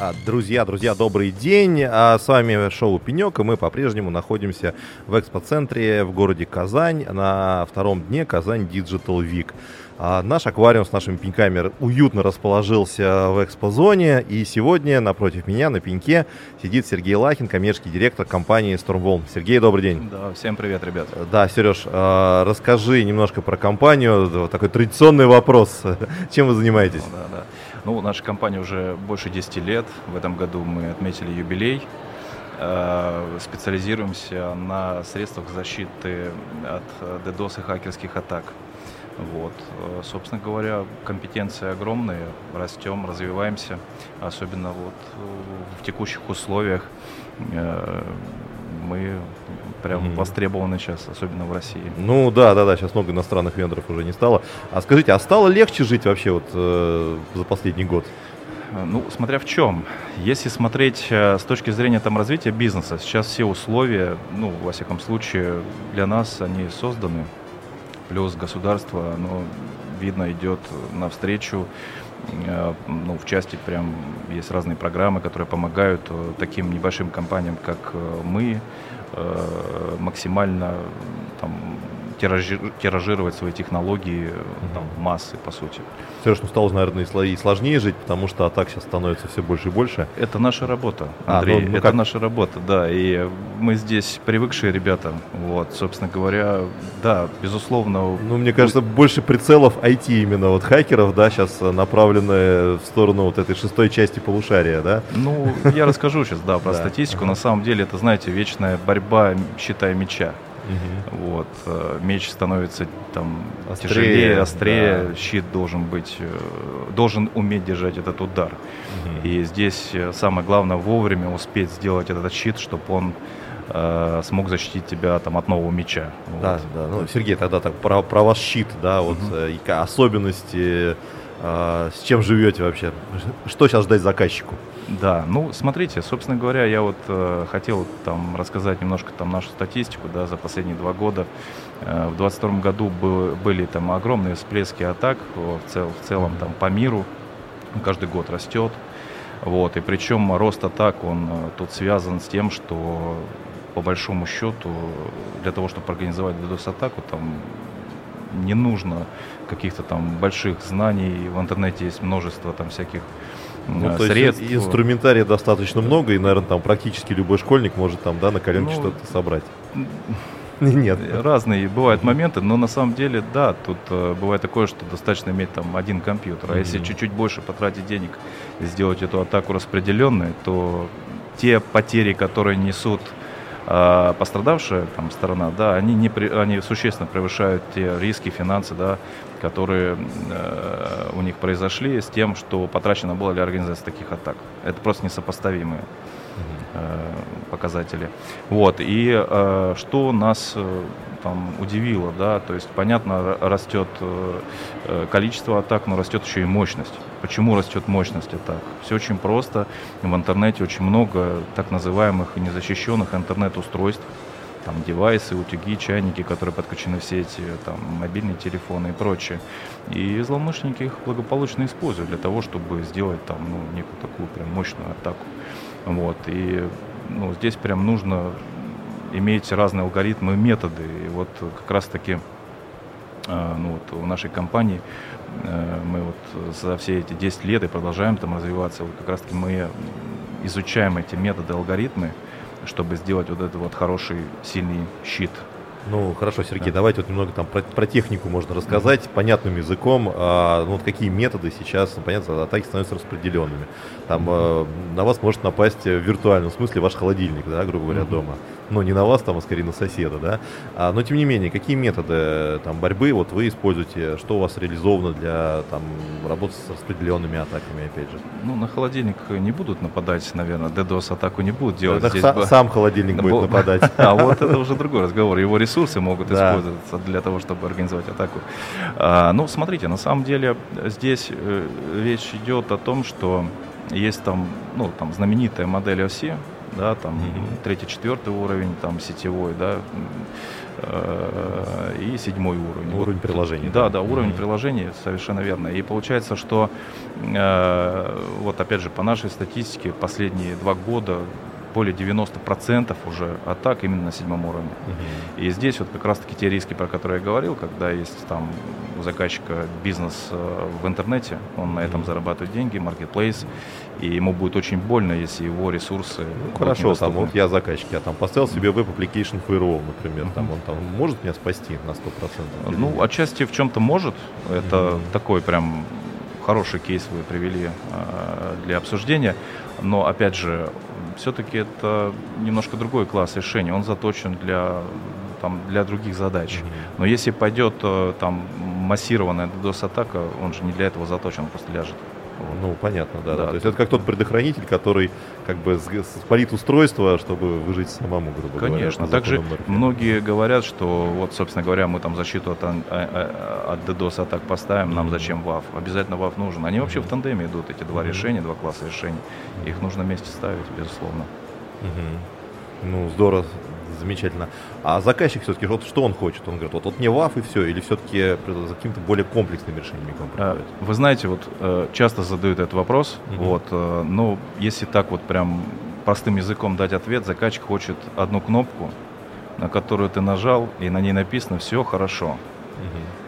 А, Друзья, друзья, добрый день. А С вами шоу «Пенек», и мы по-прежнему находимся в экспоцентре в городе Казань на втором дне Казань Digital Week. А Наш аквариум с нашими пеньками уютно расположился в экспозоне, и сегодня напротив меня на пеньке сидит Сергей Лахин, коммерческий директор компании Stormwall. Сергей, добрый день. Да, всем привет, ребят. Да, Сереж, расскажи немножко про компанию. Такой традиционный вопрос. Чем вы занимаетесь? Ну, да, да. Ну, наша компания уже больше 10 лет. В этом году мы отметили юбилей. Э, Специализируемся на средствах защиты от э, DDoS и хакерских атак. Вот. Э, Собственно говоря, компетенции огромные, растем, развиваемся, особенно вот э, в текущих условиях э, мы прям Мгм. востребованы сейчас, особенно в России. Ну да, да, да, сейчас много иностранных вендоров уже не стало. А скажите, а стало легче жить вообще вот э, за последний год? Э, Ну, смотря в чем. Если смотреть э, с точки зрения там, развития бизнеса, сейчас все условия, ну, во всяком случае, для нас они созданы. Плюс государство, оно, видно, идет навстречу. Ну, в части прям есть разные программы, которые помогают э, таким небольшим компаниям, как э, мы, э, максимально там, тиражи- тиражировать свои технологии э, там, в массы, по сути. Сереж, ну стало, наверное, и сло- и сложнее жить, потому что атак сейчас становится все больше и больше. Это наша работа, А, Андрей. ну, ну это как? наша работа, да. И мы здесь привыкшие ребята. Вот, собственно говоря, да, безусловно. Ну, мне кажется, больше прицелов IT именно вот хакеров, да, сейчас направлены в сторону вот этой шестой части полушария, да? Ну, я расскажу сейчас, да, про статистику. На самом деле, это, знаете, вечная борьба, считай, меча. Вот, э, меч становится там Острее, тяжелее, острее, да. щит должен быть, э, должен уметь держать этот удар. Мгм. И здесь э, самое главное вовремя успеть сделать этот щит, чтобы он э, смог защитить тебя там от нового меча. Да, Вот. да. Ну, Сергей, тогда так про, про ваш щит, да, вот ка- особенности, с чем живете вообще? Что сейчас ждать заказчику? Да, ну смотрите, собственно говоря, я вот э, хотел там рассказать немножко там нашу статистику, да, за последние два года. Э, в 2022 году бы- были там огромные всплески атак в, цел- в целом там по миру, каждый год растет. Вот, и причем рост атак, он э, тут связан с тем, что по большому счету для того, чтобы организовать DDoS-атаку, там не нужно каких-то там больших знаний. В интернете есть множество там всяких Ну, то есть средств. и- инструментария достаточно много, и, наверное, там практически любой школьник может там, да, на коленке Ну, что-то собрать. Нет. Разные бывают моменты, но на самом деле, да, тут э, бывает такое, что достаточно иметь там один компьютер. А если Мгм. чуть-чуть больше потратить денег и сделать эту атаку распределенной, то те потери, которые несут э, пострадавшая там сторона, да, они, не они существенно превышают те риски, финансы, да, которые э, у них произошли с тем, что потрачено было для организации таких атак. Это просто несопоставимые э, показатели. Вот. И э, что нас э, там удивило, да, то есть, понятно, растет э, э, количество атак, но растет еще и мощность. Почему растет мощность атак? Все очень просто. В интернете очень много так называемых незащищенных интернет-устройств, там девайсы, утюги, чайники, которые подключены в сети, там мобильные телефоны и прочее. И злоумышленники их благополучно используют для того, чтобы сделать там ну, некую такую прям мощную атаку. Вот. И ну, здесь прям нужно иметь разные алгоритмы и методы. И вот как раз-таки э, ну, вот в нашей компании э, мы вот за все эти 10 лет и продолжаем там развиваться. Вот как раз-таки мы изучаем эти методы, алгоритмы, чтобы сделать вот этот вот хороший, сильный щит. Ну, хорошо, Сергей, Да. давайте вот немного там про, про технику можно рассказать понятным языком. А, ну, вот какие методы сейчас, ну, понятно, атаки становятся распределенными. Там э, на вас может напасть в виртуальном смысле ваш холодильник, да, грубо говоря, Мгм. дома. Ну, не на вас, там, а скорее на соседа, да. А, но, тем не менее, какие методы э, там борьбы вот вы используете, что у вас реализовано для там работы с распределенными атаками, опять же? Ну, на холодильник не будут нападать, наверное, DDoS-атаку не будут делать. Тогда Здесь са- бы- сам холодильник будет бо- нападать. А вот это уже другой разговор. Его ресурсы могут использоваться для того, чтобы организовать атаку. А, ну, смотрите, на самом деле здесь э, речь идет о том, что есть там, ну, там знаменитая модель оси, да, там третий, четвертый уровень, там сетевой, да, э, и седьмой уровень. Уровень вот, приложения. Да, да, уровень mm-hmm. приложения, совершенно верно. И получается, что э, вот опять же по нашей статистике последние два года более 90% уже атак именно на седьмом уровне. Угу. И здесь вот как раз-таки те риски, про которые я говорил, когда есть там у заказчика бизнес э, в интернете, он на этом зарабатывает деньги, маркетплейс, и ему будет очень больно, если его ресурсы... Ну, хорошо, там вот я заказчик, я там поставил себе веб application firewall, например, mm там он там может меня спасти на 100%? Ну, нет? отчасти в чем-то может, это mm такой прям хороший кейс вы привели э, для обсуждения, но опять же все-таки это немножко другой класс решений. Он заточен для, там, для других задач. Но если пойдет э, там массированная DDoS-атака, он же не для этого заточен, он просто ляжет. Ну, понятно, да, да. То есть это как тот предохранитель, который как бы спалит устройство, чтобы выжить самому, грубо говоря. Конечно. Также многие говорят, что вот, собственно говоря, мы там защиту от, а, а, от DDoS атак поставим, нам зачем WAF? Обязательно WAF нужен. Они вообще в тандеме идут, эти два решения, два класса решений. Их нужно вместе ставить, безусловно. Ну, здорово, замечательно. А заказчик все-таки, вот что он хочет? Он говорит, вот, вот мне ВАФ и все, или все-таки за какими-то более комплексными решениями к вам приходит? Вы знаете, вот э, часто задают этот вопрос, угу. вот, э, но если так вот прям простым языком дать ответ, заказчик хочет одну кнопку, на которую ты нажал, и на ней написано «все хорошо».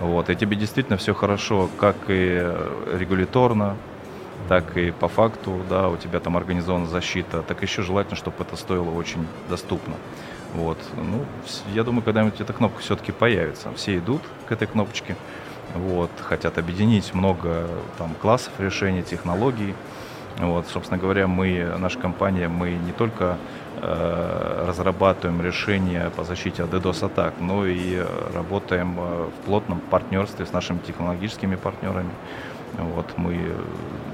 Угу. Вот, и тебе действительно все хорошо, как и регуляторно, так и по факту, да, у тебя там организована защита, так еще желательно, чтобы это стоило очень доступно. Вот. Ну, я думаю, когда-нибудь эта кнопка все-таки появится. Все идут к этой кнопочке, вот, хотят объединить много там, классов решений, технологий. Вот, собственно говоря, мы, наша компания, мы не только э, разрабатываем решения по защите от DDoS-атак, но и работаем э, в плотном партнерстве с нашими технологическими партнерами. Вот, мы э,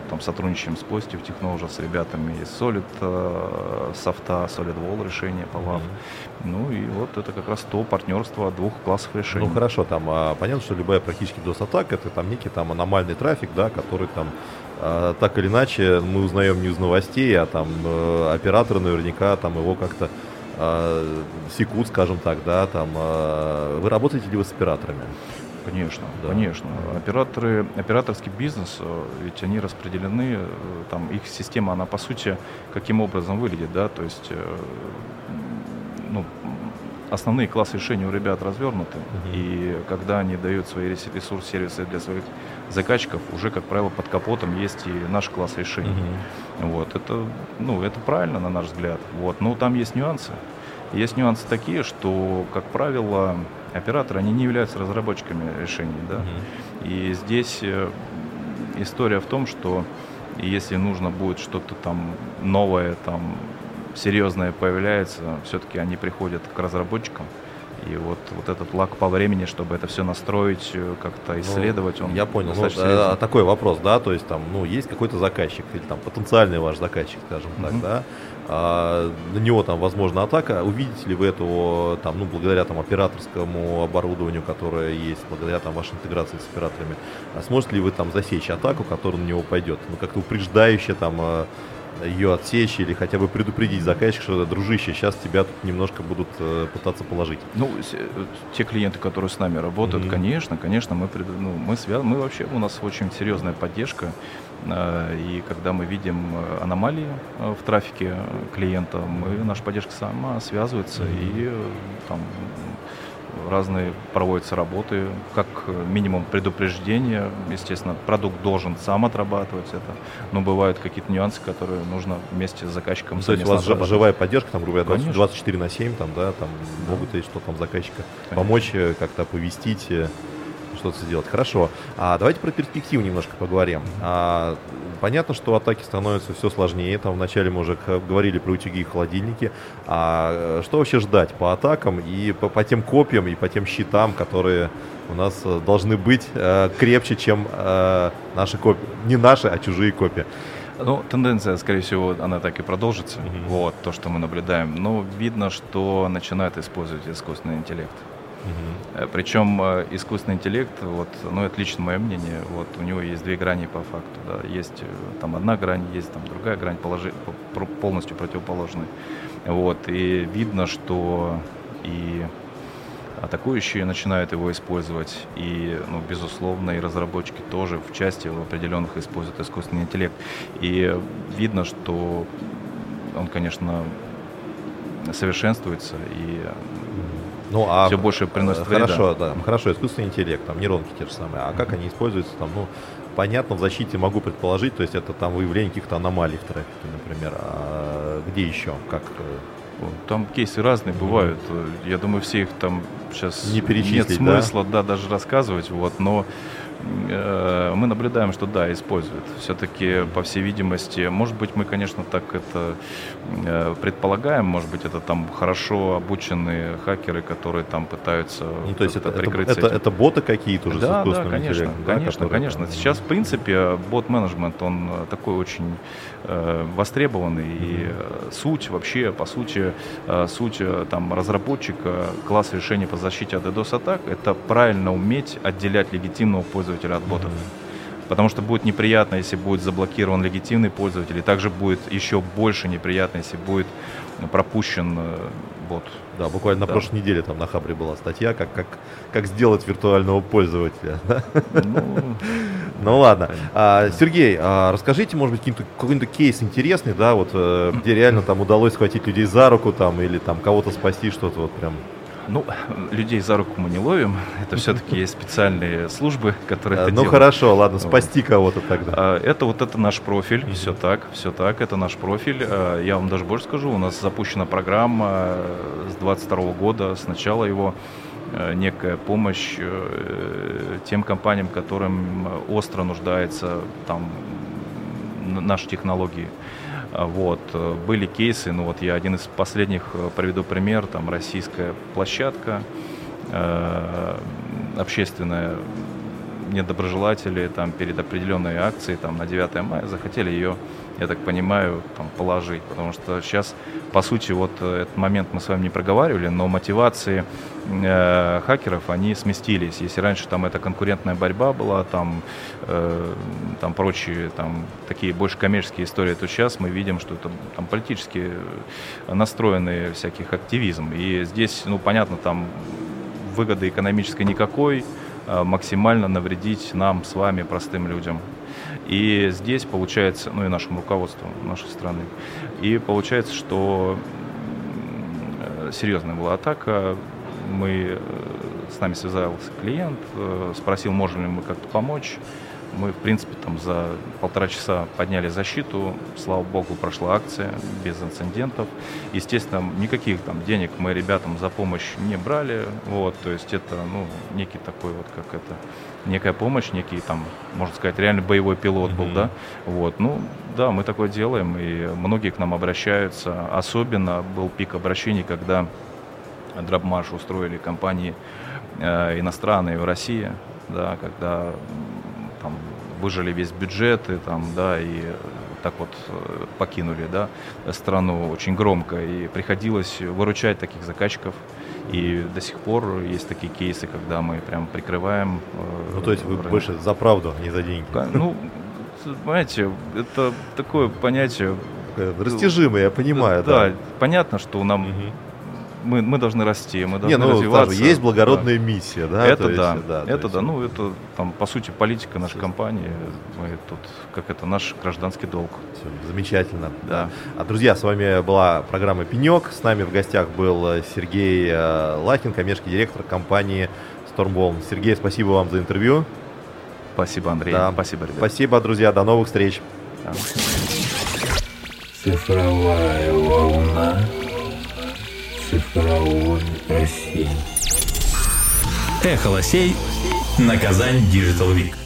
там сотрудничаем с Positive Technology, с ребятами из Solid э, софта, Solid Wall решения по WAF. Mm-hmm. Ну и вот это как раз то партнерство двух классов решений. Ну хорошо, там а, понятно, что любая практически DOS-атака это там некий там аномальный трафик, да, который там а, так или иначе мы узнаем не из новостей, а там э, операторы наверняка там его как-то э, секут, скажем так, да, там. Э, вы работаете ли вы с операторами? Конечно, да. конечно. Операторы, операторский бизнес, э, ведь они распределены, э, там их система, она по сути каким образом выглядит, да, то есть, э, ну, основные классы решений у ребят развернуты, uh-huh. и когда они дают свои ресурсы, сервисы для своих заказчиков, уже, как правило, под капотом есть и наш класс решений. Uh-huh. Вот, это, ну, это правильно, на наш взгляд. Вот, но там есть нюансы. Есть нюансы такие, что, как правило, операторы, они не являются разработчиками решений. Да? Uh-huh. И здесь э, история в том, что если нужно будет что-то там новое, там серьезное появляется, все-таки они приходят к разработчикам. И вот, вот этот лак по времени, чтобы это все настроить, э, как-то ну, исследовать, он Я понял. Ну, а, такой вопрос, да, то есть там, ну, есть какой-то заказчик, или там потенциальный ваш заказчик, скажем uh-huh. так, да, а, на него там возможна атака. Увидите ли вы этого там, ну, благодаря там операторскому оборудованию, которое есть, благодаря там вашей интеграции с операторами, а сможете ли вы там засечь атаку, которая на него пойдет? Ну, как-то упреждающе там а, ее отсечь или хотя бы предупредить заказчика, что дружище, сейчас тебя тут немножко будут э, пытаться положить. Ну, э, те клиенты, которые с нами работают, mm-hmm. конечно, конечно, мы, ну, мы, связ... мы вообще, у нас очень серьезная поддержка, э, и когда мы видим э, аномалии э, в трафике клиента, мы, наша поддержка сама связывается mm-hmm. и э, там разные проводятся работы, как минимум предупреждение, естественно, продукт должен сам отрабатывать это, но бывают какие-то нюансы, которые нужно вместе с заказчиком ну, То есть у вас живая поддержка, там, грубо говоря, 24 на 7, там, да, там да. могут и что там заказчика Конечно. помочь, э, как-то оповестить, э, что-то сделать. Хорошо. А давайте про перспективу немножко поговорим. А, понятно, что атаки становятся все сложнее. Там вначале мы уже говорили про утюги и холодильники. А э, что вообще ждать по атакам и по, по тем копиям, и по тем щитам, которые у нас э, должны быть э, крепче, чем э, наши копии. Не наши, а чужие копии. Ну, тенденция, скорее всего, она так и продолжится. Mm-hmm. Вот то, что мы наблюдаем. Но видно, что начинают использовать искусственный интеллект. Угу. Причем э, искусственный интеллект, вот, ну это лично мое мнение, вот у него есть две грани по факту, да, есть э, там одна грань, есть там другая грань, положи, полностью противоположная, вот, и видно, что и атакующие начинают его использовать, и, ну, безусловно, и разработчики тоже в части в определенных используют искусственный интеллект. И видно, что он, конечно, совершенствуется и ну, а все больше приносит хорошо, вреда. Да, хорошо, искусственный интеллект, там нейронки те же самые. А как они используются там, ну, понятно, в защите могу предположить, то есть это там выявление каких-то аномалий в трафике, например. А где еще? Как? Э? Там кейсы разные бывают. Я думаю, все их там сейчас не нет смысла да? да, даже рассказывать. Вот, но Э, мы наблюдаем, что да, используют. Все-таки, по всей видимости, может быть, мы, конечно, так это э, предполагаем, может быть, это там хорошо обученные хакеры, которые там пытаются ну, то есть это, прикрыться. Это, это, это боты какие-то уже да, с искусственным да, конечно, интеллектом? Конечно, да, конечно. Сейчас, в принципе, бот-менеджмент, он такой очень э, востребованный. Mm-hmm. И суть вообще, по сути, суть там разработчика, класс решений по защите от DDoS-атак, это правильно уметь отделять легитимного пользователя пользователя от ботов. Потому что будет неприятно, если будет заблокирован легитимный пользователь, и также будет еще больше неприятно, если будет пропущен э, бот. Да, буквально да. на прошлой неделе там на Хабре была статья, как, как, как сделать виртуального пользователя. Ну, ну ладно. А, Сергей, а расскажите, может быть, какой-то кейс интересный, да, вот э, где реально там удалось схватить людей за руку там или там кого-то спасти, что-то вот прям ну, людей за руку мы не ловим. Это все-таки есть специальные службы, которые это Ну делают. хорошо, ладно, спасти кого-то тогда. А, это вот это наш профиль. Все так, все так. Это наш профиль. А, я вам даже больше скажу. У нас запущена программа с 22 года. С начала его э, некая помощь э, тем компаниям, которым остро нуждается там наши технологии. Вот. Э, были кейсы, ну вот я один из последних э, приведу пример, там российская площадка, э, общественная, недоброжелатели там перед определенной акцией там на 9 мая захотели ее я так понимаю, там, положить. Потому что сейчас, по сути, вот э, этот момент мы с вами не проговаривали, но мотивации э, хакеров, они сместились. Если раньше там эта конкурентная борьба была, там, э, там прочие, там, такие больше коммерческие истории, то сейчас мы видим, что это там политически настроенный всяких активизм. И здесь, ну, понятно, там выгоды экономической никакой, максимально навредить нам с вами, простым людям. И здесь получается, ну и нашему руководству нашей страны, и получается, что серьезная была атака. Мы, э, с нами связался клиент, э, спросил, можем ли мы как-то помочь. Мы, в принципе, там за полтора часа подняли защиту. Слава богу, прошла акция без инцидентов. Естественно, никаких там денег мы ребятам за помощь не брали. Вот, то есть это, ну, некий такой вот, как это, некая помощь, некий там, можно сказать, реально боевой пилот mm-hmm. был, да. Вот, ну, да, мы такое делаем, и многие к нам обращаются. Особенно был пик обращений, когда дропмарш устроили компании э, иностранные в России, да, когда выжили весь бюджет, и там, да, и так вот э, покинули, да, страну очень громко, и приходилось выручать таких заказчиков, и до сих пор есть такие кейсы, когда мы прям прикрываем. Э, ну, то есть вы рынок. больше за правду, а не за деньги? Ну, знаете, это такое понятие... Растяжимое, я понимаю, да. Да, понятно, что нам угу мы, мы должны расти, мы должны Не, ну, развиваться. Есть благородная да. миссия, да? Это есть, да, да, это да. Ну, это там, по сути, политика нашей компании. Мы тут, как это, наш гражданский долг. Все, замечательно. Да. А, друзья, с вами была программа «Пенек». С нами в гостях был э, Сергей э, Лахин, коммерческий директор компании Stormwall. Сергей, спасибо вам за интервью. Спасибо, Андрей. Да. Спасибо, ребят. Спасибо, друзья. До новых встреч. Да. Цифровая России. Эхо лосей на Казань Digital Week.